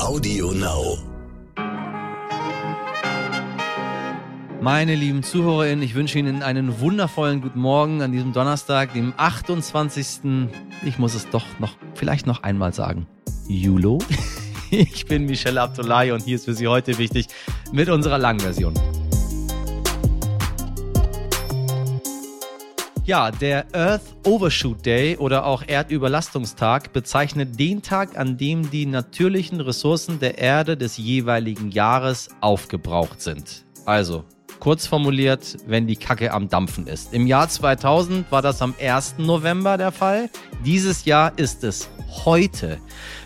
Audio Now. Meine lieben ZuhörerInnen, ich wünsche Ihnen einen wundervollen guten Morgen an diesem Donnerstag, dem 28. Ich muss es doch noch, vielleicht noch einmal sagen. Julo. Ich bin Michelle Abdullahi und hier ist für Sie heute wichtig mit unserer langen Version. Ja, der Earth Overshoot Day oder auch Erdüberlastungstag bezeichnet den Tag, an dem die natürlichen Ressourcen der Erde des jeweiligen Jahres aufgebraucht sind. Also, kurz formuliert, wenn die Kacke am Dampfen ist. Im Jahr 2000 war das am 1. November der Fall. Dieses Jahr ist es heute.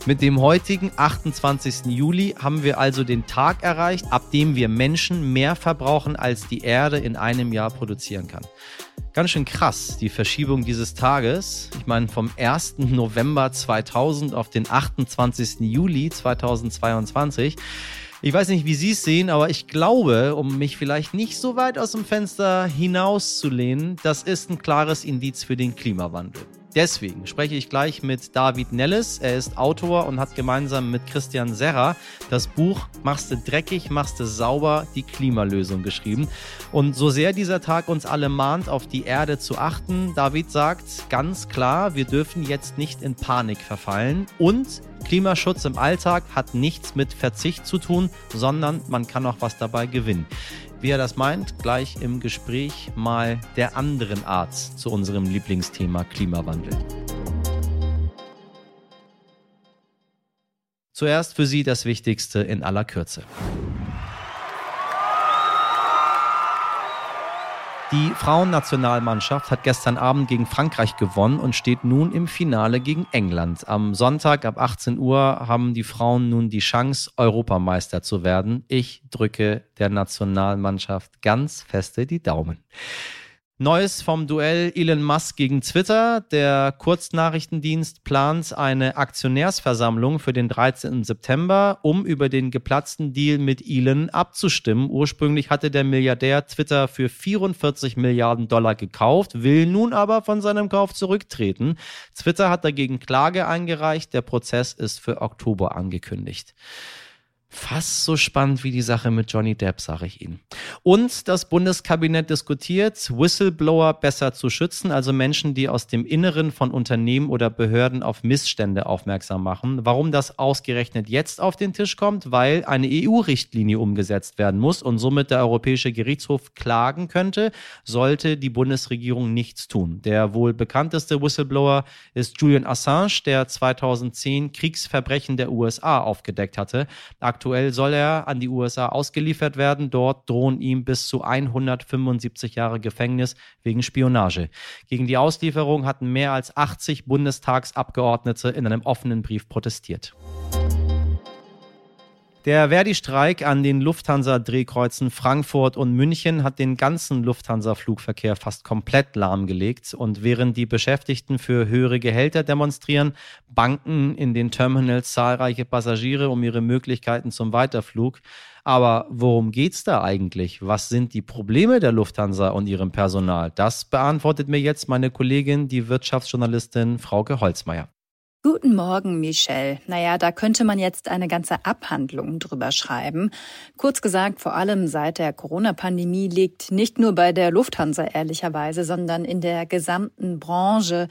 Mit dem heutigen 28. Juli haben wir also den Tag erreicht, ab dem wir Menschen mehr verbrauchen, als die Erde in einem Jahr produzieren kann. Ganz schön krass, die Verschiebung dieses Tages. Ich meine, vom 1. November 2000 auf den 28. Juli 2022. Ich weiß nicht, wie Sie es sehen, aber ich glaube, um mich vielleicht nicht so weit aus dem Fenster hinauszulehnen, das ist ein klares Indiz für den Klimawandel. Deswegen spreche ich gleich mit David Nelles. Er ist Autor und hat gemeinsam mit Christian Serra das Buch Machst du dreckig, machst du sauber, die Klimalösung geschrieben. Und so sehr dieser Tag uns alle mahnt, auf die Erde zu achten, David sagt ganz klar, wir dürfen jetzt nicht in Panik verfallen und Klimaschutz im Alltag hat nichts mit Verzicht zu tun, sondern man kann auch was dabei gewinnen. Wie er das meint, gleich im Gespräch mal der anderen Art zu unserem Lieblingsthema Klimawandel. Zuerst für Sie das Wichtigste in aller Kürze. Die Frauennationalmannschaft hat gestern Abend gegen Frankreich gewonnen und steht nun im Finale gegen England. Am Sonntag ab 18 Uhr haben die Frauen nun die Chance, Europameister zu werden. Ich drücke der Nationalmannschaft ganz feste die Daumen. Neues vom Duell Elon Musk gegen Twitter. Der Kurznachrichtendienst plant eine Aktionärsversammlung für den 13. September, um über den geplatzten Deal mit Elon abzustimmen. Ursprünglich hatte der Milliardär Twitter für 44 Milliarden Dollar gekauft, will nun aber von seinem Kauf zurücktreten. Twitter hat dagegen Klage eingereicht. Der Prozess ist für Oktober angekündigt. Fast so spannend wie die Sache mit Johnny Depp, sage ich Ihnen. Und das Bundeskabinett diskutiert, Whistleblower besser zu schützen, also Menschen, die aus dem Inneren von Unternehmen oder Behörden auf Missstände aufmerksam machen. Warum das ausgerechnet jetzt auf den Tisch kommt? Weil eine EU-Richtlinie umgesetzt werden muss und somit der Europäische Gerichtshof klagen könnte, sollte die Bundesregierung nichts tun. Der wohl bekannteste Whistleblower ist Julian Assange, der 2010 Kriegsverbrechen der USA aufgedeckt hatte. Aktuell soll er an die USA ausgeliefert werden. Dort drohen ihm bis zu 175 Jahre Gefängnis wegen Spionage. Gegen die Auslieferung hatten mehr als 80 Bundestagsabgeordnete in einem offenen Brief protestiert. Der Verdi-Streik an den Lufthansa-Drehkreuzen Frankfurt und München hat den ganzen Lufthansa-Flugverkehr fast komplett lahmgelegt. Und während die Beschäftigten für höhere Gehälter demonstrieren, banken in den Terminals zahlreiche Passagiere um ihre Möglichkeiten zum Weiterflug. Aber worum geht's da eigentlich? Was sind die Probleme der Lufthansa und ihrem Personal? Das beantwortet mir jetzt meine Kollegin, die Wirtschaftsjournalistin Frauke Holzmeier. Guten Morgen, Michelle. Naja, da könnte man jetzt eine ganze Abhandlung drüber schreiben. Kurz gesagt, vor allem seit der Corona-Pandemie liegt nicht nur bei der Lufthansa ehrlicherweise, sondern in der gesamten Branche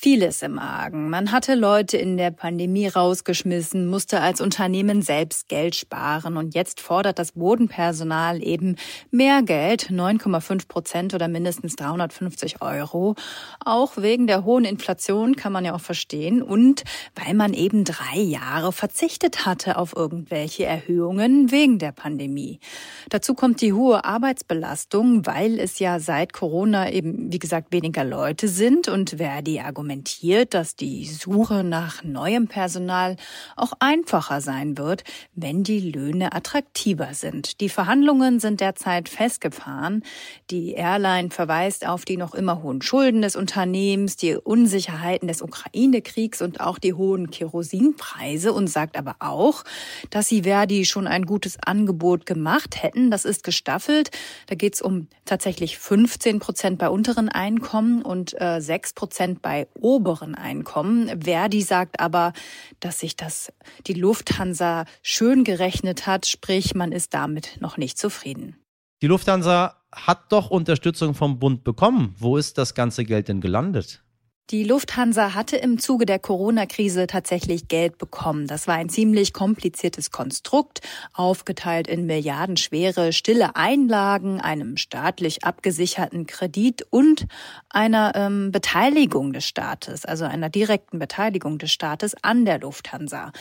vieles im Argen. Man hatte Leute in der Pandemie rausgeschmissen, musste als Unternehmen selbst Geld sparen und jetzt fordert das Bodenpersonal eben mehr Geld, 9,5 Prozent oder mindestens 350 Euro. Auch wegen der hohen Inflation kann man ja auch verstehen und weil man eben drei Jahre verzichtet hatte auf irgendwelche Erhöhungen wegen der Pandemie. Dazu kommt die hohe Arbeitsbelastung, weil es ja seit Corona eben, wie gesagt, weniger Leute sind und wer die Argumente argumentiert, dass die Suche nach neuem Personal auch einfacher sein wird, wenn die Löhne attraktiver sind. Die Verhandlungen sind derzeit festgefahren. Die Airline verweist auf die noch immer hohen Schulden des Unternehmens, die Unsicherheiten des Ukraine-Kriegs und auch die hohen Kerosinpreise und sagt aber auch, dass sie Verdi schon ein gutes Angebot gemacht hätten. Das ist gestaffelt. Da geht es um tatsächlich 15 Prozent bei unteren Einkommen und äh, 6 Prozent bei oberen Einkommen. Verdi sagt aber, dass sich das die Lufthansa schön gerechnet hat, sprich man ist damit noch nicht zufrieden. Die Lufthansa hat doch Unterstützung vom Bund bekommen. Wo ist das ganze Geld denn gelandet? Die Lufthansa hatte im Zuge der Corona-Krise tatsächlich Geld bekommen. Das war ein ziemlich kompliziertes Konstrukt, aufgeteilt in milliardenschwere stille Einlagen, einem staatlich abgesicherten Kredit und einer ähm, Beteiligung des Staates, also einer direkten Beteiligung des Staates an der Lufthansa.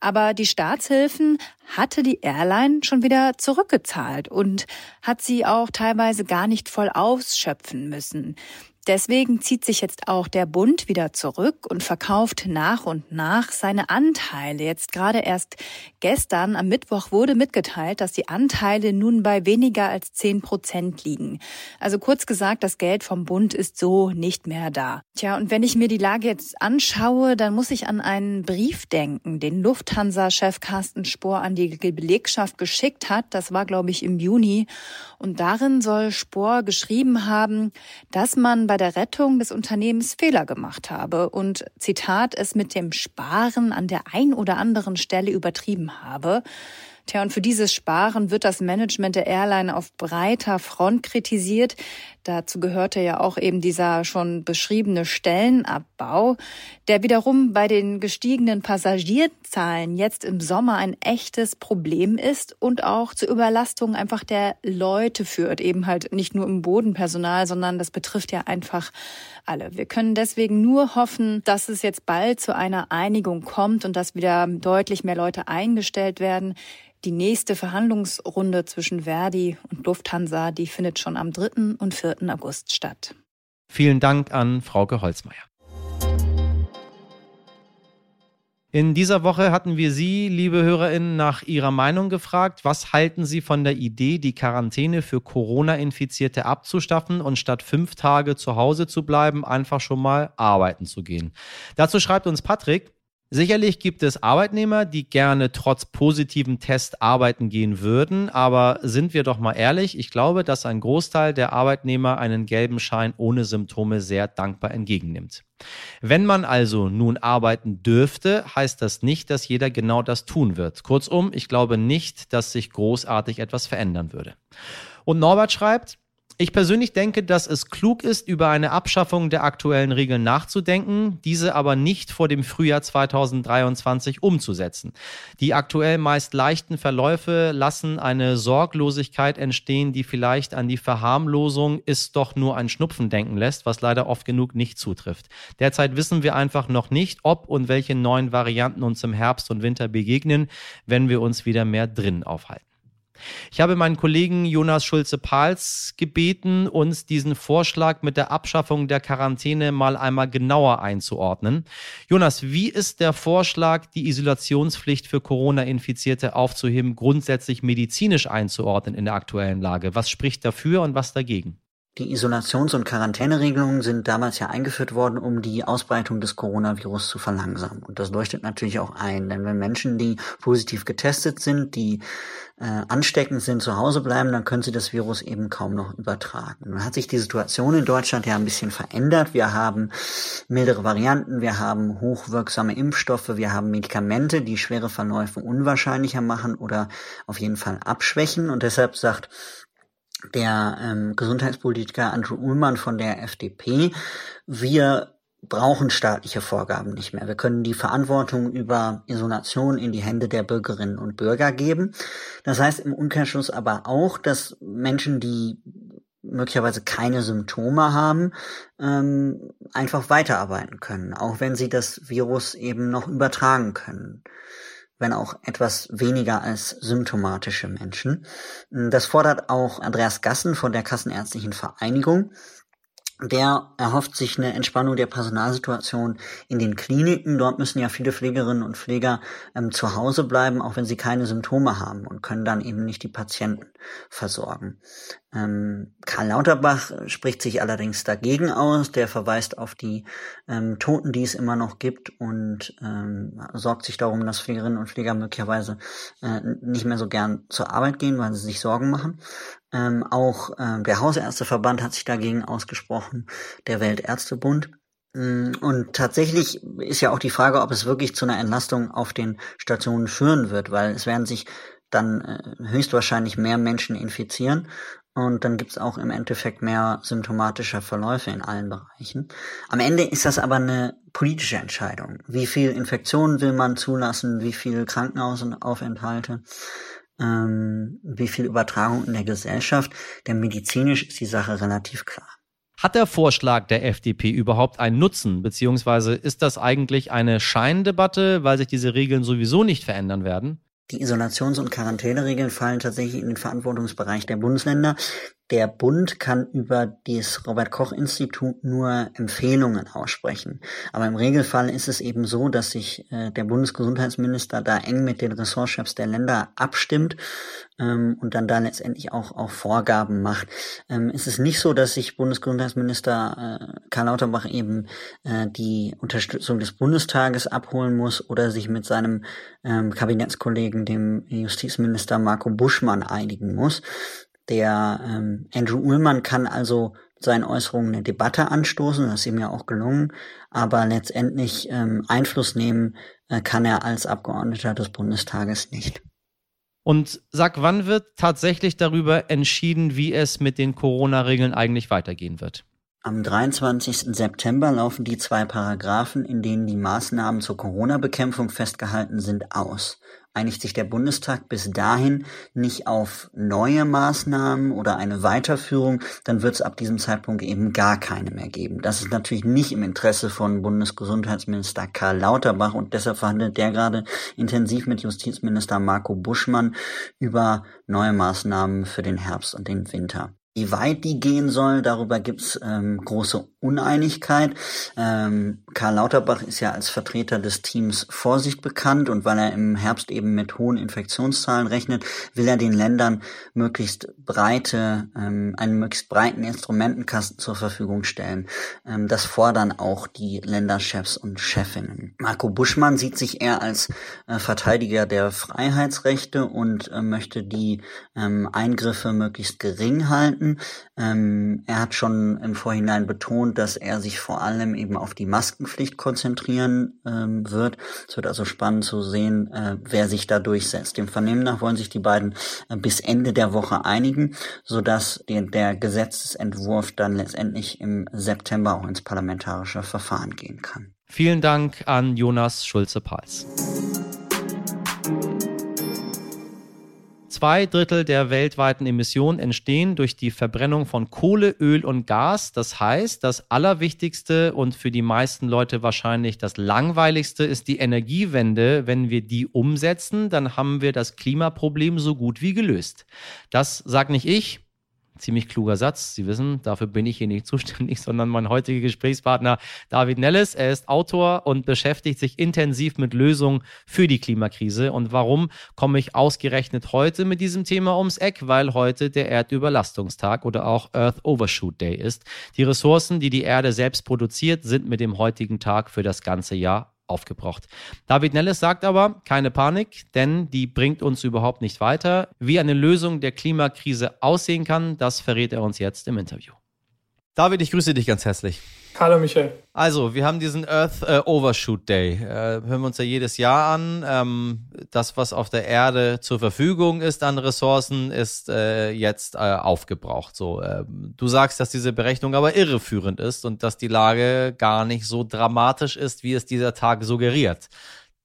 Aber die Staatshilfen hatte die Airline schon wieder zurückgezahlt und hat sie auch teilweise gar nicht voll ausschöpfen müssen. Deswegen zieht sich jetzt auch der Bund wieder zurück und verkauft nach und nach seine Anteile. Jetzt gerade erst gestern am Mittwoch wurde mitgeteilt, dass die Anteile nun bei weniger als zehn Prozent liegen. Also kurz gesagt, das Geld vom Bund ist so nicht mehr da. Tja, und wenn ich mir die Lage jetzt anschaue, dann muss ich an einen Brief denken, den Lufthansa-Chef Carsten Spohr an die Belegschaft geschickt hat. Das war, glaube ich, im Juni. Und darin soll Spohr geschrieben haben, dass man bei bei der Rettung des Unternehmens Fehler gemacht habe und Zitat es mit dem Sparen an der ein oder anderen Stelle übertrieben habe. Tja, und für dieses Sparen wird das Management der Airline auf breiter Front kritisiert. Dazu gehörte ja auch eben dieser schon beschriebene Stellenabbau, der wiederum bei den gestiegenen Passagierzahlen jetzt im Sommer ein echtes Problem ist und auch zur Überlastung einfach der Leute führt. Eben halt nicht nur im Bodenpersonal, sondern das betrifft ja einfach alle. Wir können deswegen nur hoffen, dass es jetzt bald zu einer Einigung kommt und dass wieder deutlich mehr Leute eingestellt werden. Die nächste Verhandlungsrunde zwischen Verdi und Lufthansa, die findet schon am 3. und 4. August statt. Vielen Dank an Frauke Holzmeier. In dieser Woche hatten wir Sie, liebe Hörerinnen, nach Ihrer Meinung gefragt. Was halten Sie von der Idee, die Quarantäne für Corona-Infizierte abzustaffen und statt fünf Tage zu Hause zu bleiben, einfach schon mal arbeiten zu gehen? Dazu schreibt uns Patrick, Sicherlich gibt es Arbeitnehmer, die gerne trotz positiven Test arbeiten gehen würden, aber sind wir doch mal ehrlich, ich glaube, dass ein Großteil der Arbeitnehmer einen gelben Schein ohne Symptome sehr dankbar entgegennimmt. Wenn man also nun arbeiten dürfte, heißt das nicht, dass jeder genau das tun wird. Kurzum, ich glaube nicht, dass sich großartig etwas verändern würde. Und Norbert schreibt, ich persönlich denke, dass es klug ist, über eine Abschaffung der aktuellen Regeln nachzudenken, diese aber nicht vor dem Frühjahr 2023 umzusetzen. Die aktuell meist leichten Verläufe lassen eine Sorglosigkeit entstehen, die vielleicht an die Verharmlosung ist doch nur ein Schnupfen denken lässt, was leider oft genug nicht zutrifft. Derzeit wissen wir einfach noch nicht, ob und welche neuen Varianten uns im Herbst und Winter begegnen, wenn wir uns wieder mehr drin aufhalten. Ich habe meinen Kollegen Jonas Schulze-Pahls gebeten, uns diesen Vorschlag mit der Abschaffung der Quarantäne mal einmal genauer einzuordnen. Jonas, wie ist der Vorschlag, die Isolationspflicht für Corona-Infizierte aufzuheben, grundsätzlich medizinisch einzuordnen in der aktuellen Lage? Was spricht dafür und was dagegen? Die Isolations- und Quarantäneregelungen sind damals ja eingeführt worden, um die Ausbreitung des Coronavirus zu verlangsamen. Und das leuchtet natürlich auch ein, denn wenn Menschen, die positiv getestet sind, die äh, ansteckend sind, zu Hause bleiben, dann können sie das Virus eben kaum noch übertragen. Nun hat sich die Situation in Deutschland ja ein bisschen verändert. Wir haben mildere Varianten, wir haben hochwirksame Impfstoffe, wir haben Medikamente, die schwere Verläufe unwahrscheinlicher machen oder auf jeden Fall abschwächen. Und deshalb sagt der ähm, Gesundheitspolitiker Andrew Ullmann von der FDP, wir brauchen staatliche Vorgaben nicht mehr. Wir können die Verantwortung über Isolation in die Hände der Bürgerinnen und Bürger geben. Das heißt im Umkehrschluss aber auch, dass Menschen, die möglicherweise keine Symptome haben, ähm, einfach weiterarbeiten können, auch wenn sie das Virus eben noch übertragen können wenn auch etwas weniger als symptomatische Menschen. Das fordert auch Andreas Gassen von der Kassenärztlichen Vereinigung der erhofft sich eine Entspannung der Personalsituation in den Kliniken. Dort müssen ja viele Pflegerinnen und Pfleger ähm, zu Hause bleiben, auch wenn sie keine Symptome haben und können dann eben nicht die Patienten versorgen. Ähm, Karl Lauterbach spricht sich allerdings dagegen aus. Der verweist auf die ähm, Toten, die es immer noch gibt und ähm, sorgt sich darum, dass Pflegerinnen und Pfleger möglicherweise äh, nicht mehr so gern zur Arbeit gehen, weil sie sich Sorgen machen. Ähm, auch ähm, der Hausärzteverband hat sich dagegen ausgesprochen, der Weltärztebund. Mm, und tatsächlich ist ja auch die Frage, ob es wirklich zu einer Entlastung auf den Stationen führen wird, weil es werden sich dann äh, höchstwahrscheinlich mehr Menschen infizieren und dann gibt's auch im Endeffekt mehr symptomatische Verläufe in allen Bereichen. Am Ende ist das aber eine politische Entscheidung. Wie viel Infektionen will man zulassen, wie viel Krankenhausaufenthalte, ähm, wie viel Übertragung in der Gesellschaft. Denn medizinisch ist die Sache relativ klar. Hat der Vorschlag der FDP überhaupt einen Nutzen, beziehungsweise ist das eigentlich eine Scheindebatte, weil sich diese Regeln sowieso nicht verändern werden? Die Isolations- und Quarantäneregeln fallen tatsächlich in den Verantwortungsbereich der Bundesländer. Der Bund kann über das Robert Koch Institut nur Empfehlungen aussprechen. Aber im Regelfall ist es eben so, dass sich äh, der Bundesgesundheitsminister da eng mit den Ressortchefs der Länder abstimmt ähm, und dann da letztendlich auch, auch Vorgaben macht. Ähm, es ist nicht so, dass sich Bundesgesundheitsminister äh, Karl Lauterbach eben äh, die Unterstützung des Bundestages abholen muss oder sich mit seinem ähm, Kabinettskollegen, dem Justizminister Marco Buschmann, einigen muss. Der ähm, Andrew Ullmann kann also seinen Äußerungen eine Debatte anstoßen, das ist ihm ja auch gelungen, aber letztendlich ähm, Einfluss nehmen äh, kann er als Abgeordneter des Bundestages nicht. Und sag, wann wird tatsächlich darüber entschieden, wie es mit den Corona-Regeln eigentlich weitergehen wird? Am 23. September laufen die zwei Paragraphen, in denen die Maßnahmen zur Corona-Bekämpfung festgehalten sind, aus einigt sich der Bundestag bis dahin nicht auf neue Maßnahmen oder eine Weiterführung, dann wird es ab diesem Zeitpunkt eben gar keine mehr geben. Das ist natürlich nicht im Interesse von Bundesgesundheitsminister Karl Lauterbach und deshalb verhandelt der gerade intensiv mit Justizminister Marco Buschmann über neue Maßnahmen für den Herbst und den Winter. Wie weit die gehen soll, darüber gibt's ähm, große Uneinigkeit. Ähm, Karl Lauterbach ist ja als Vertreter des Teams Vorsicht bekannt und weil er im Herbst eben mit hohen Infektionszahlen rechnet, will er den Ländern möglichst breite, ähm, einen möglichst breiten Instrumentenkasten zur Verfügung stellen. Ähm, das fordern auch die Länderchefs und Chefinnen. Marco Buschmann sieht sich eher als äh, Verteidiger der Freiheitsrechte und äh, möchte die ähm, Eingriffe möglichst gering halten finden. Ähm, er hat schon im Vorhinein betont, dass er sich vor allem eben auf die Maskenpflicht konzentrieren ähm, wird. Es wird also spannend zu sehen, äh, wer sich da durchsetzt. Dem Vernehmen nach wollen sich die beiden äh, bis Ende der Woche einigen, sodass der, der Gesetzesentwurf dann letztendlich im September auch ins parlamentarische Verfahren gehen kann. Vielen Dank an Jonas Schulze-Pals. Zwei Drittel der weltweiten Emissionen entstehen durch die Verbrennung von Kohle, Öl und Gas. Das heißt, das Allerwichtigste und für die meisten Leute wahrscheinlich das Langweiligste ist die Energiewende. Wenn wir die umsetzen, dann haben wir das Klimaproblem so gut wie gelöst. Das sagt nicht ich, ziemlich kluger Satz. Sie wissen, dafür bin ich hier nicht zuständig, sondern mein heutiger Gesprächspartner David Nellis. Er ist Autor und beschäftigt sich intensiv mit Lösungen für die Klimakrise. Und warum komme ich ausgerechnet heute mit diesem Thema ums Eck? Weil heute der Erdüberlastungstag oder auch Earth Overshoot Day ist. Die Ressourcen, die die Erde selbst produziert, sind mit dem heutigen Tag für das ganze Jahr aufgebraucht. David Nellis sagt aber, keine Panik, denn die bringt uns überhaupt nicht weiter. Wie eine Lösung der Klimakrise aussehen kann, das verrät er uns jetzt im Interview. David, ich grüße dich ganz herzlich. Hallo Michael. Also, wir haben diesen Earth äh, Overshoot Day. Äh, hören wir uns ja jedes Jahr an. Ähm, das, was auf der Erde zur Verfügung ist an Ressourcen, ist äh, jetzt äh, aufgebraucht. So, ähm, du sagst, dass diese Berechnung aber irreführend ist und dass die Lage gar nicht so dramatisch ist, wie es dieser Tag suggeriert.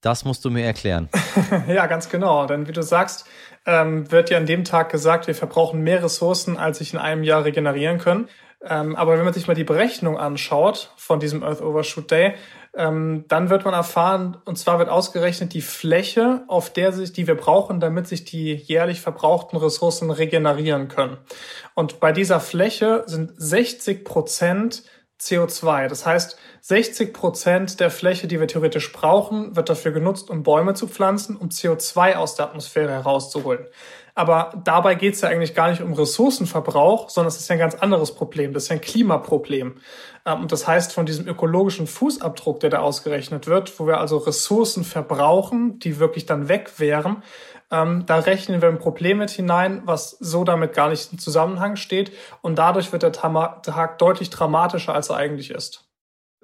Das musst du mir erklären. ja, ganz genau. Denn wie du sagst, ähm, wird ja an dem Tag gesagt, wir verbrauchen mehr Ressourcen, als sich in einem Jahr regenerieren können. Ähm, aber wenn man sich mal die Berechnung anschaut von diesem Earth Overshoot Day, ähm, dann wird man erfahren, und zwar wird ausgerechnet die Fläche, auf der sich, die wir brauchen, damit sich die jährlich verbrauchten Ressourcen regenerieren können. Und bei dieser Fläche sind 60 Prozent CO2. Das heißt, 60 Prozent der Fläche, die wir theoretisch brauchen, wird dafür genutzt, um Bäume zu pflanzen, um CO2 aus der Atmosphäre herauszuholen. Aber dabei geht es ja eigentlich gar nicht um Ressourcenverbrauch, sondern es ist ja ein ganz anderes Problem. Das ist ja ein Klimaproblem. Ähm, und das heißt, von diesem ökologischen Fußabdruck, der da ausgerechnet wird, wo wir also Ressourcen verbrauchen, die wirklich dann weg wären, ähm, da rechnen wir ein Problem mit hinein, was so damit gar nicht im Zusammenhang steht. Und dadurch wird der Tag deutlich dramatischer, als er eigentlich ist.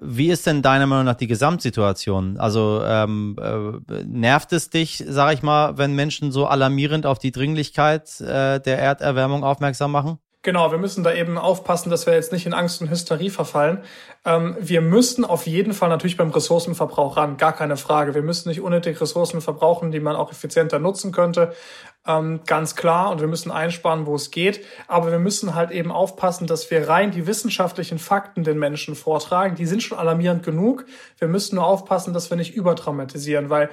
Wie ist denn deiner Meinung nach die Gesamtsituation? Also ähm, äh, nervt es dich, sag ich mal, wenn Menschen so alarmierend auf die Dringlichkeit äh, der Erderwärmung aufmerksam machen? Genau, wir müssen da eben aufpassen, dass wir jetzt nicht in Angst und Hysterie verfallen. Ähm, wir müssen auf jeden Fall natürlich beim Ressourcenverbrauch ran, gar keine Frage. Wir müssen nicht unnötig Ressourcen verbrauchen, die man auch effizienter nutzen könnte. Ähm, ganz klar. Und wir müssen einsparen, wo es geht. Aber wir müssen halt eben aufpassen, dass wir rein die wissenschaftlichen Fakten den Menschen vortragen. Die sind schon alarmierend genug. Wir müssen nur aufpassen, dass wir nicht überdramatisieren, weil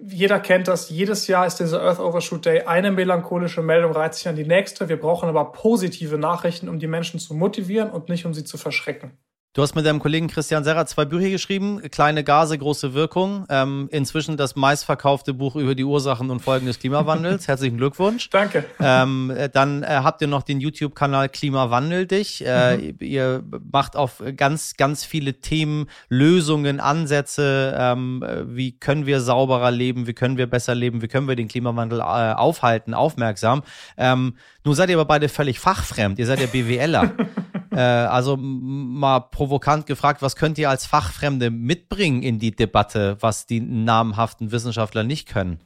jeder kennt das, jedes Jahr ist dieser Earth Overshoot Day eine melancholische Meldung, reizt sich an die nächste. Wir brauchen aber positive Nachrichten, um die Menschen zu motivieren und nicht um sie zu verschrecken. Du hast mit deinem Kollegen Christian Serra zwei Bücher geschrieben, Kleine Gase, große Wirkung. Ähm, inzwischen das meistverkaufte Buch über die Ursachen und Folgen des Klimawandels. Herzlichen Glückwunsch. Danke. Ähm, äh, dann äh, habt ihr noch den YouTube-Kanal Klimawandel dich. Äh, mhm. Ihr macht auf ganz, ganz viele Themen, Lösungen, Ansätze. Ähm, wie können wir sauberer leben? Wie können wir besser leben? Wie können wir den Klimawandel äh, aufhalten, aufmerksam? Ähm, nun seid ihr aber beide völlig fachfremd. Ihr seid ja BWLer. Äh, also mal provokant gefragt, was könnt ihr als Fachfremde mitbringen in die Debatte, was die namhaften Wissenschaftler nicht können?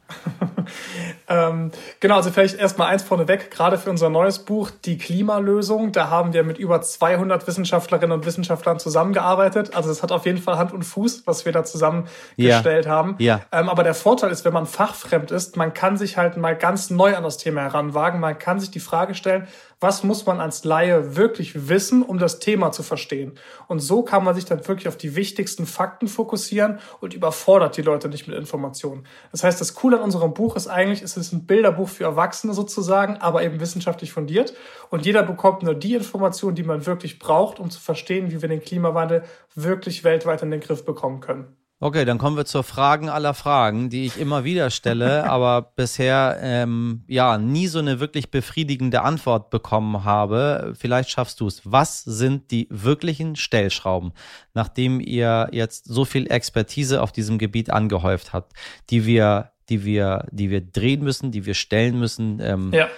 ähm, genau, also vielleicht erstmal eins vorneweg, gerade für unser neues Buch, Die Klimalösung, da haben wir mit über 200 Wissenschaftlerinnen und Wissenschaftlern zusammengearbeitet. Also es hat auf jeden Fall Hand und Fuß, was wir da zusammengestellt ja. haben. Ja. Ähm, aber der Vorteil ist, wenn man fachfremd ist, man kann sich halt mal ganz neu an das Thema heranwagen. Man kann sich die Frage stellen, was muss man als Laie wirklich wissen, um das Thema zu verstehen. Und so kann man sich dann wirklich auf die wichtigsten Fakten fokussieren und überfordert die Leute nicht mit Informationen. Das heißt, das Coole an unserem Buch ist eigentlich, es ist ein Bilderbuch für Erwachsene sozusagen, aber eben wissenschaftlich fundiert. Und jeder bekommt nur die Informationen, die man wirklich braucht, um zu verstehen, wie wir den Klimawandel wirklich weltweit in den Griff bekommen können. Okay, dann kommen wir zur Fragen aller Fragen, die ich immer wieder stelle, aber bisher ähm, ja nie so eine wirklich befriedigende Antwort bekommen habe. Vielleicht schaffst du es. Was sind die wirklichen Stellschrauben, nachdem ihr jetzt so viel Expertise auf diesem Gebiet angehäuft habt, die wir, die wir, die wir drehen müssen, die wir stellen müssen, ähm, ja.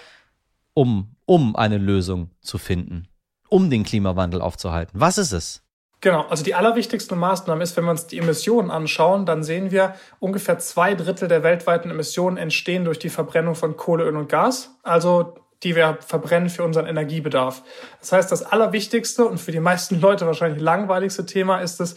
um um eine Lösung zu finden, um den Klimawandel aufzuhalten? Was ist es? Genau, also die allerwichtigste Maßnahme ist, wenn wir uns die Emissionen anschauen, dann sehen wir, ungefähr zwei Drittel der weltweiten Emissionen entstehen durch die Verbrennung von Kohle, Öl und Gas, also die wir verbrennen für unseren Energiebedarf. Das heißt, das allerwichtigste und für die meisten Leute wahrscheinlich langweiligste Thema ist es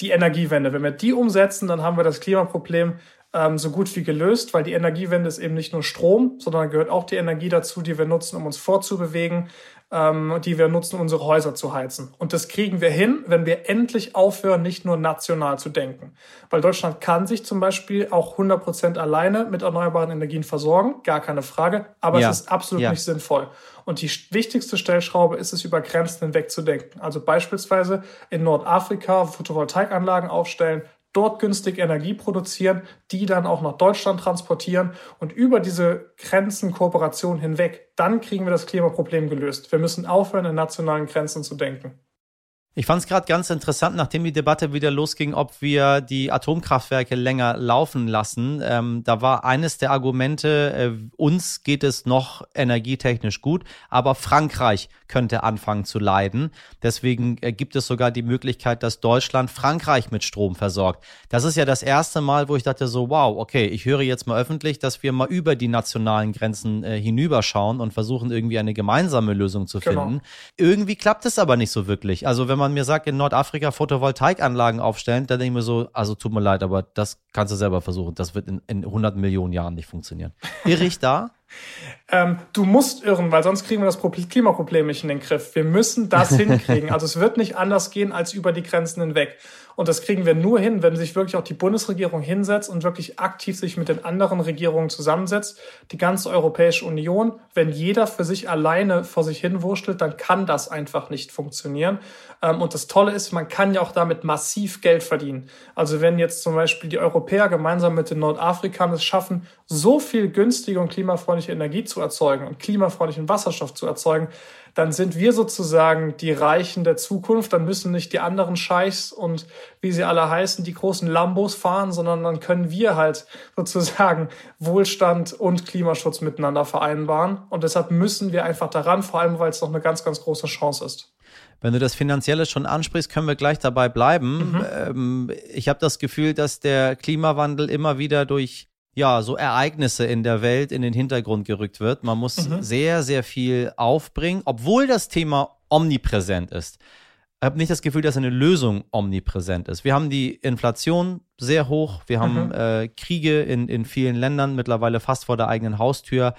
die Energiewende. Wenn wir die umsetzen, dann haben wir das Klimaproblem ähm, so gut wie gelöst, weil die Energiewende ist eben nicht nur Strom, sondern gehört auch die Energie dazu, die wir nutzen, um uns fortzubewegen, ähm, die wir nutzen, unsere Häuser zu heizen. Und das kriegen wir hin, wenn wir endlich aufhören, nicht nur national zu denken. Weil Deutschland kann sich zum Beispiel auch 100 Prozent alleine mit erneuerbaren Energien versorgen, gar keine Frage, aber ja. es ist absolut ja. nicht sinnvoll. Und die wichtigste Stellschraube ist es, über Grenzen hinweg zu denken. Also beispielsweise in Nordafrika Photovoltaikanlagen aufstellen, dort günstig Energie produzieren, die dann auch nach Deutschland transportieren und über diese Grenzenkooperation hinweg, dann kriegen wir das Klimaproblem gelöst. Wir müssen aufhören, in nationalen Grenzen zu denken. Ich fand es gerade ganz interessant, nachdem die Debatte wieder losging, ob wir die Atomkraftwerke länger laufen lassen. Ähm, da war eines der Argumente, äh, uns geht es noch energietechnisch gut, aber Frankreich könnte anfangen zu leiden. Deswegen äh, gibt es sogar die Möglichkeit, dass Deutschland Frankreich mit Strom versorgt. Das ist ja das erste Mal, wo ich dachte so, wow, okay, ich höre jetzt mal öffentlich, dass wir mal über die nationalen Grenzen äh, hinüberschauen und versuchen irgendwie eine gemeinsame Lösung zu genau. finden. Irgendwie klappt es aber nicht so wirklich. Also wenn man man mir sagt, in Nordafrika Photovoltaikanlagen aufstellen, dann denke ich mir so, also tut mir leid, aber das kannst du selber versuchen. Das wird in, in 100 Millionen Jahren nicht funktionieren. Irre ich da? Ähm, du musst irren, weil sonst kriegen wir das Klimaproblem nicht in den Griff. Wir müssen das hinkriegen. Also es wird nicht anders gehen als über die Grenzen hinweg. Und das kriegen wir nur hin, wenn sich wirklich auch die Bundesregierung hinsetzt und wirklich aktiv sich mit den anderen Regierungen zusammensetzt. Die ganze Europäische Union, wenn jeder für sich alleine vor sich hin wurschtelt, dann kann das einfach nicht funktionieren. Ähm, und das Tolle ist, man kann ja auch damit massiv Geld verdienen. Also wenn jetzt zum Beispiel die Europäer gemeinsam mit den Nordafrikanern es schaffen, so viel günstige und klimafreundliche Energie zu erzeugen und klimafreundlichen Wasserstoff zu erzeugen, dann sind wir sozusagen die Reichen der Zukunft. Dann müssen nicht die anderen Scheichs und wie sie alle heißen, die großen Lambos fahren, sondern dann können wir halt sozusagen Wohlstand und Klimaschutz miteinander vereinbaren. Und deshalb müssen wir einfach daran, vor allem weil es noch eine ganz, ganz große Chance ist. Wenn du das Finanzielle schon ansprichst, können wir gleich dabei bleiben. Mhm. Ähm, ich habe das Gefühl, dass der Klimawandel immer wieder durch ja, so Ereignisse in der Welt in den Hintergrund gerückt wird. Man muss mhm. sehr, sehr viel aufbringen, obwohl das Thema omnipräsent ist. Ich habe nicht das Gefühl, dass eine Lösung omnipräsent ist. Wir haben die Inflation sehr hoch, wir haben mhm. äh, Kriege in, in vielen Ländern, mittlerweile fast vor der eigenen Haustür.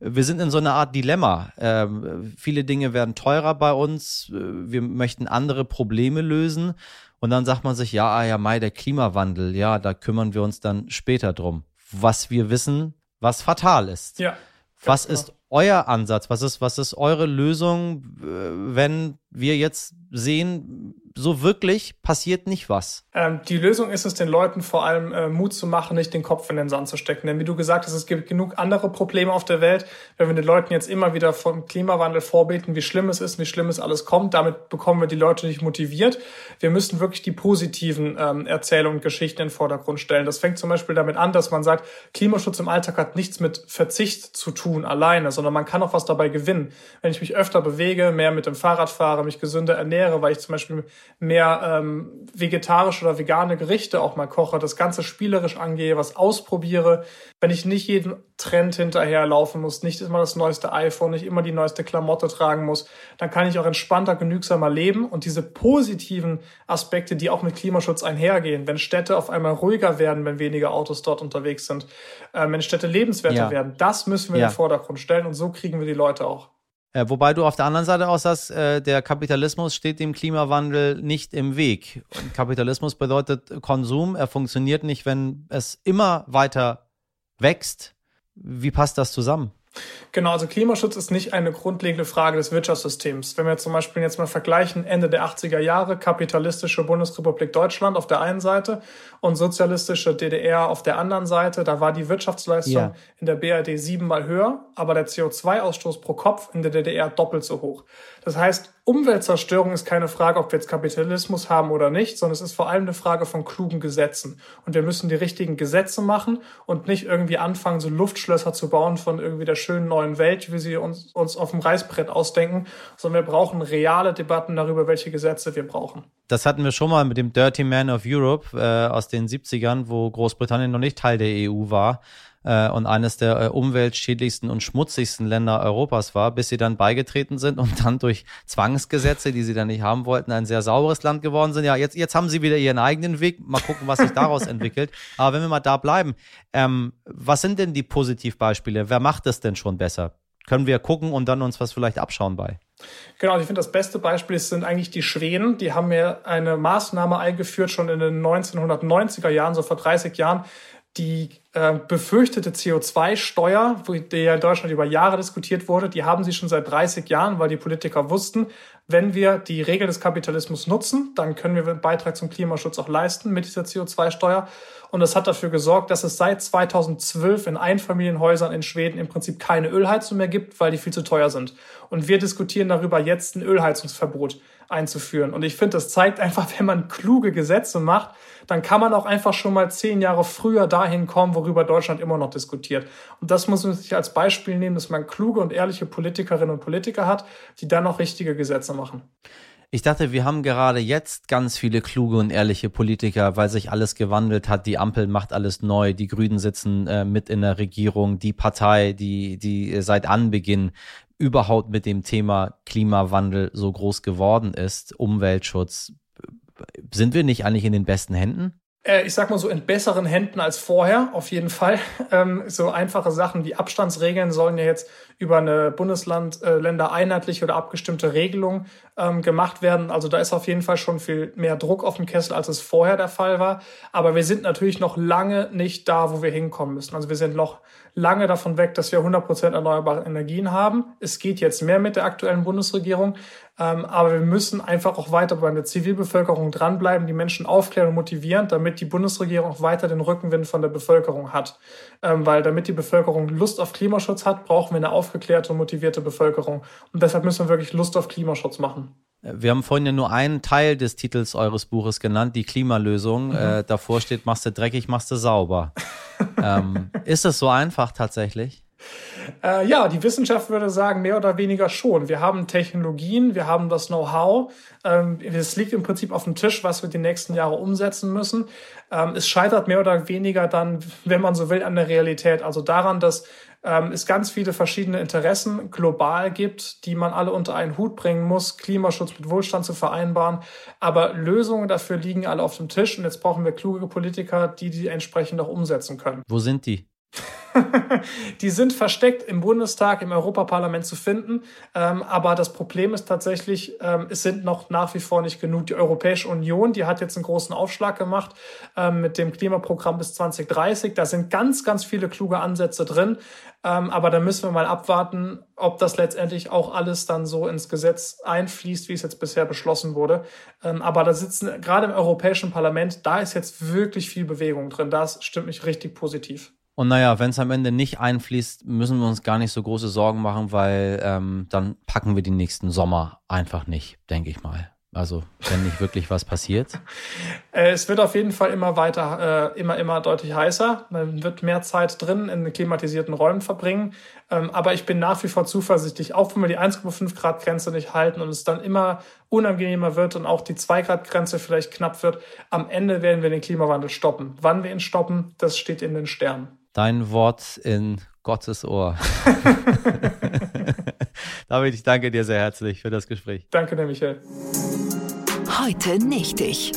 Wir sind in so einer Art Dilemma. Ähm, viele Dinge werden teurer bei uns, wir möchten andere Probleme lösen. Und dann sagt man sich, ja, ah ja, Mai, der Klimawandel, ja, da kümmern wir uns dann später drum was wir wissen, was fatal ist. Ja. Was genau. ist euer Ansatz? Was ist, was ist eure Lösung, äh, wenn wir jetzt sehen, so wirklich passiert nicht was. Ähm, die Lösung ist es, den Leuten vor allem äh, Mut zu machen, nicht den Kopf in den Sand zu stecken. Denn wie du gesagt hast, es gibt genug andere Probleme auf der Welt. Wenn wir den Leuten jetzt immer wieder vom Klimawandel vorbeten, wie schlimm es ist, wie schlimm es alles kommt, damit bekommen wir die Leute nicht motiviert. Wir müssen wirklich die positiven ähm, Erzählungen und Geschichten in den Vordergrund stellen. Das fängt zum Beispiel damit an, dass man sagt, Klimaschutz im Alltag hat nichts mit Verzicht zu tun alleine, sondern man kann auch was dabei gewinnen. Wenn ich mich öfter bewege, mehr mit dem Fahrrad fahre, mich gesünder ernähre, weil ich zum Beispiel mehr ähm, vegetarische oder vegane Gerichte auch mal koche, das Ganze spielerisch angehe, was ausprobiere, wenn ich nicht jeden Trend hinterherlaufen muss, nicht immer das neueste iPhone, nicht immer die neueste Klamotte tragen muss, dann kann ich auch entspannter, genügsamer leben und diese positiven Aspekte, die auch mit Klimaschutz einhergehen, wenn Städte auf einmal ruhiger werden, wenn weniger Autos dort unterwegs sind, äh, wenn Städte lebenswerter ja. werden, das müssen wir ja. in den Vordergrund stellen und so kriegen wir die Leute auch. Äh, wobei du auf der anderen Seite auch sagst, äh, der Kapitalismus steht dem Klimawandel nicht im Weg. Und Kapitalismus bedeutet Konsum. Er funktioniert nicht, wenn es immer weiter wächst. Wie passt das zusammen? Genau, also Klimaschutz ist nicht eine grundlegende Frage des Wirtschaftssystems. Wenn wir zum Beispiel jetzt mal vergleichen, Ende der 80er Jahre, kapitalistische Bundesrepublik Deutschland auf der einen Seite und sozialistische DDR auf der anderen Seite, da war die Wirtschaftsleistung ja. in der BRD siebenmal höher, aber der CO2-Ausstoß pro Kopf in der DDR doppelt so hoch. Das heißt, Umweltzerstörung ist keine Frage, ob wir jetzt Kapitalismus haben oder nicht, sondern es ist vor allem eine Frage von klugen Gesetzen. Und wir müssen die richtigen Gesetze machen und nicht irgendwie anfangen, so Luftschlösser zu bauen von irgendwie der schönen neuen Welt, wie sie uns, uns auf dem Reißbrett ausdenken, sondern wir brauchen reale Debatten darüber, welche Gesetze wir brauchen. Das hatten wir schon mal mit dem Dirty Man of Europe äh, aus den 70ern, wo Großbritannien noch nicht Teil der EU war äh, und eines der äh, umweltschädlichsten und schmutzigsten Länder Europas war, bis sie dann beigetreten sind und dann durch Zwangsgesetze, die sie dann nicht haben wollten, ein sehr sauberes Land geworden sind. Ja, jetzt, jetzt haben sie wieder ihren eigenen Weg. Mal gucken, was sich daraus entwickelt. Aber wenn wir mal da bleiben, ähm, was sind denn die Positivbeispiele? Wer macht es denn schon besser? Können wir gucken und dann uns was vielleicht abschauen bei? Genau, ich finde, das beste Beispiel sind eigentlich die Schweden. Die haben mir eine Maßnahme eingeführt, schon in den 1990er Jahren, so vor 30 Jahren, die äh, befürchtete CO2-Steuer, die ja in Deutschland über Jahre diskutiert wurde, die haben sie schon seit 30 Jahren, weil die Politiker wussten, wenn wir die Regeln des Kapitalismus nutzen, dann können wir einen Beitrag zum Klimaschutz auch leisten mit dieser CO2-Steuer. Und das hat dafür gesorgt, dass es seit 2012 in Einfamilienhäusern in Schweden im Prinzip keine Ölheizung mehr gibt, weil die viel zu teuer sind. Und wir diskutieren darüber, jetzt ein Ölheizungsverbot einzuführen. Und ich finde, das zeigt einfach, wenn man kluge Gesetze macht, dann kann man auch einfach schon mal zehn Jahre früher dahin kommen, worüber Deutschland immer noch diskutiert. Und das muss man sich als Beispiel nehmen, dass man kluge und ehrliche Politikerinnen und Politiker hat, die dann auch richtige Gesetze machen. Ich dachte, wir haben gerade jetzt ganz viele kluge und ehrliche Politiker, weil sich alles gewandelt hat. Die Ampel macht alles neu. Die Grünen sitzen äh, mit in der Regierung. Die Partei, die, die seit Anbeginn überhaupt mit dem Thema Klimawandel so groß geworden ist, Umweltschutz. Sind wir nicht eigentlich in den besten Händen? Äh, ich sag mal so in besseren Händen als vorher, auf jeden Fall. Ähm, so einfache Sachen wie Abstandsregeln sollen ja jetzt über eine Bundesland, äh, Länder einheitliche oder abgestimmte Regelung ähm, gemacht werden. Also da ist auf jeden Fall schon viel mehr Druck auf dem Kessel, als es vorher der Fall war. Aber wir sind natürlich noch lange nicht da, wo wir hinkommen müssen. Also wir sind noch lange davon weg, dass wir 100% erneuerbare Energien haben. Es geht jetzt mehr mit der aktuellen Bundesregierung. Ähm, aber wir müssen einfach auch weiter bei der Zivilbevölkerung dranbleiben, die Menschen aufklären und motivieren, damit die Bundesregierung auch weiter den Rückenwind von der Bevölkerung hat. Ähm, weil damit die Bevölkerung Lust auf Klimaschutz hat, brauchen wir eine aufgeklärte und motivierte Bevölkerung. Und deshalb müssen wir wirklich Lust auf Klimaschutz machen. Wir haben vorhin ja nur einen Teil des Titels eures Buches genannt, die Klimalösung. Mhm. Äh, davor steht, machst du dreckig, machst du sauber. ähm, ist es so einfach tatsächlich? Äh, ja, die Wissenschaft würde sagen, mehr oder weniger schon. Wir haben Technologien, wir haben das Know-how. Ähm, es liegt im Prinzip auf dem Tisch, was wir die nächsten Jahre umsetzen müssen. Ähm, es scheitert mehr oder weniger dann, wenn man so will, an der Realität. Also daran, dass ähm, es ganz viele verschiedene Interessen global gibt, die man alle unter einen Hut bringen muss, Klimaschutz mit Wohlstand zu vereinbaren. Aber Lösungen dafür liegen alle auf dem Tisch und jetzt brauchen wir kluge Politiker, die die entsprechend auch umsetzen können. Wo sind die? die sind versteckt im Bundestag, im Europaparlament zu finden. Ähm, aber das Problem ist tatsächlich, ähm, es sind noch nach wie vor nicht genug. Die Europäische Union, die hat jetzt einen großen Aufschlag gemacht ähm, mit dem Klimaprogramm bis 2030. Da sind ganz, ganz viele kluge Ansätze drin. Ähm, aber da müssen wir mal abwarten, ob das letztendlich auch alles dann so ins Gesetz einfließt, wie es jetzt bisher beschlossen wurde. Ähm, aber da sitzen gerade im Europäischen Parlament, da ist jetzt wirklich viel Bewegung drin. Das stimmt mich richtig positiv. Und naja, wenn es am Ende nicht einfließt, müssen wir uns gar nicht so große Sorgen machen, weil ähm, dann packen wir den nächsten Sommer einfach nicht, denke ich mal. Also wenn nicht wirklich was passiert. Äh, es wird auf jeden Fall immer weiter, äh, immer, immer deutlich heißer. Man wird mehr Zeit drin in klimatisierten Räumen verbringen. Ähm, aber ich bin nach wie vor zuversichtlich, auch wenn wir die 1,5 Grad Grenze nicht halten und es dann immer unangenehmer wird und auch die 2 Grad Grenze vielleicht knapp wird, am Ende werden wir den Klimawandel stoppen. Wann wir ihn stoppen, das steht in den Sternen. Dein Wort in Gottes Ohr. David, ich danke dir sehr herzlich für das Gespräch. Danke dir, Michael. Heute nicht ich.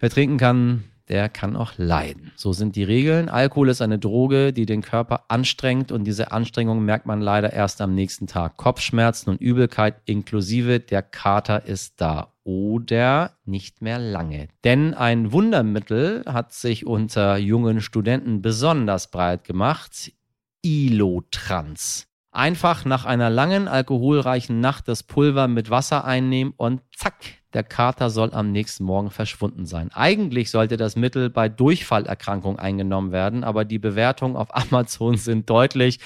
Wer trinken kann, der kann auch leiden. So sind die Regeln. Alkohol ist eine Droge, die den Körper anstrengt und diese Anstrengung merkt man leider erst am nächsten Tag. Kopfschmerzen und Übelkeit inklusive, der Kater ist da oder nicht mehr lange. Denn ein Wundermittel hat sich unter jungen Studenten besonders breit gemacht. Ilotrans. Einfach nach einer langen alkoholreichen Nacht das Pulver mit Wasser einnehmen und zack, der Kater soll am nächsten Morgen verschwunden sein. Eigentlich sollte das Mittel bei Durchfallerkrankung eingenommen werden, aber die Bewertungen auf Amazon sind deutlich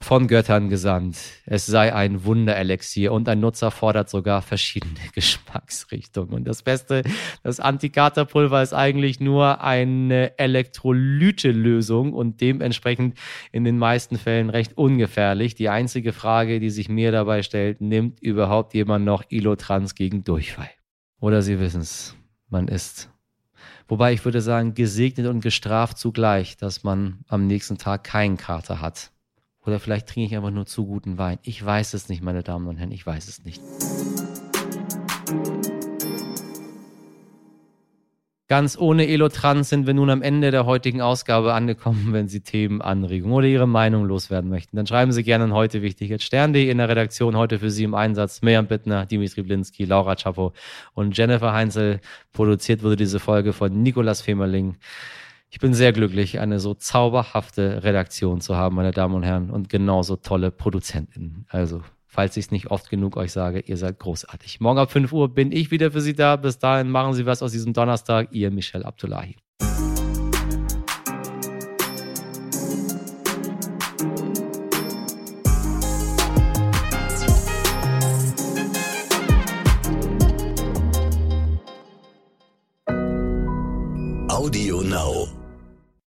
von Göttern gesandt. Es sei ein Wunderelixier und ein Nutzer fordert sogar verschiedene Geschmacksrichtungen. Und das Beste, das Antikaterpulver ist eigentlich nur eine Elektrolyte-Lösung und dementsprechend in den meisten Fällen recht ungefährlich. Die einzige Frage, die sich mir dabei stellt, nimmt überhaupt jemand noch Ilotrans gegen Durchfall? Oder Sie wissen es, man ist Wobei ich würde sagen, gesegnet und gestraft zugleich, dass man am nächsten Tag keinen Kater hat. Oder vielleicht trinke ich einfach nur zu guten Wein. Ich weiß es nicht, meine Damen und Herren, ich weiß es nicht. Ganz ohne Elotrans sind wir nun am Ende der heutigen Ausgabe angekommen. Wenn Sie Themen, Anregungen oder Ihre Meinung loswerden möchten, dann schreiben Sie gerne an heute wichtig at stern.de in der Redaktion. Heute für Sie im Einsatz Mirjam Bittner, Dimitri Blinski, Laura Chapo und Jennifer Heinzel. Produziert wurde diese Folge von Nikolas Femerling. Ich bin sehr glücklich, eine so zauberhafte Redaktion zu haben, meine Damen und Herren, und genauso tolle Produzentinnen. Also, falls ich es nicht oft genug euch sage, ihr seid großartig. Morgen ab 5 Uhr bin ich wieder für Sie da. Bis dahin machen Sie was aus diesem Donnerstag. Ihr Michel Abdullahi.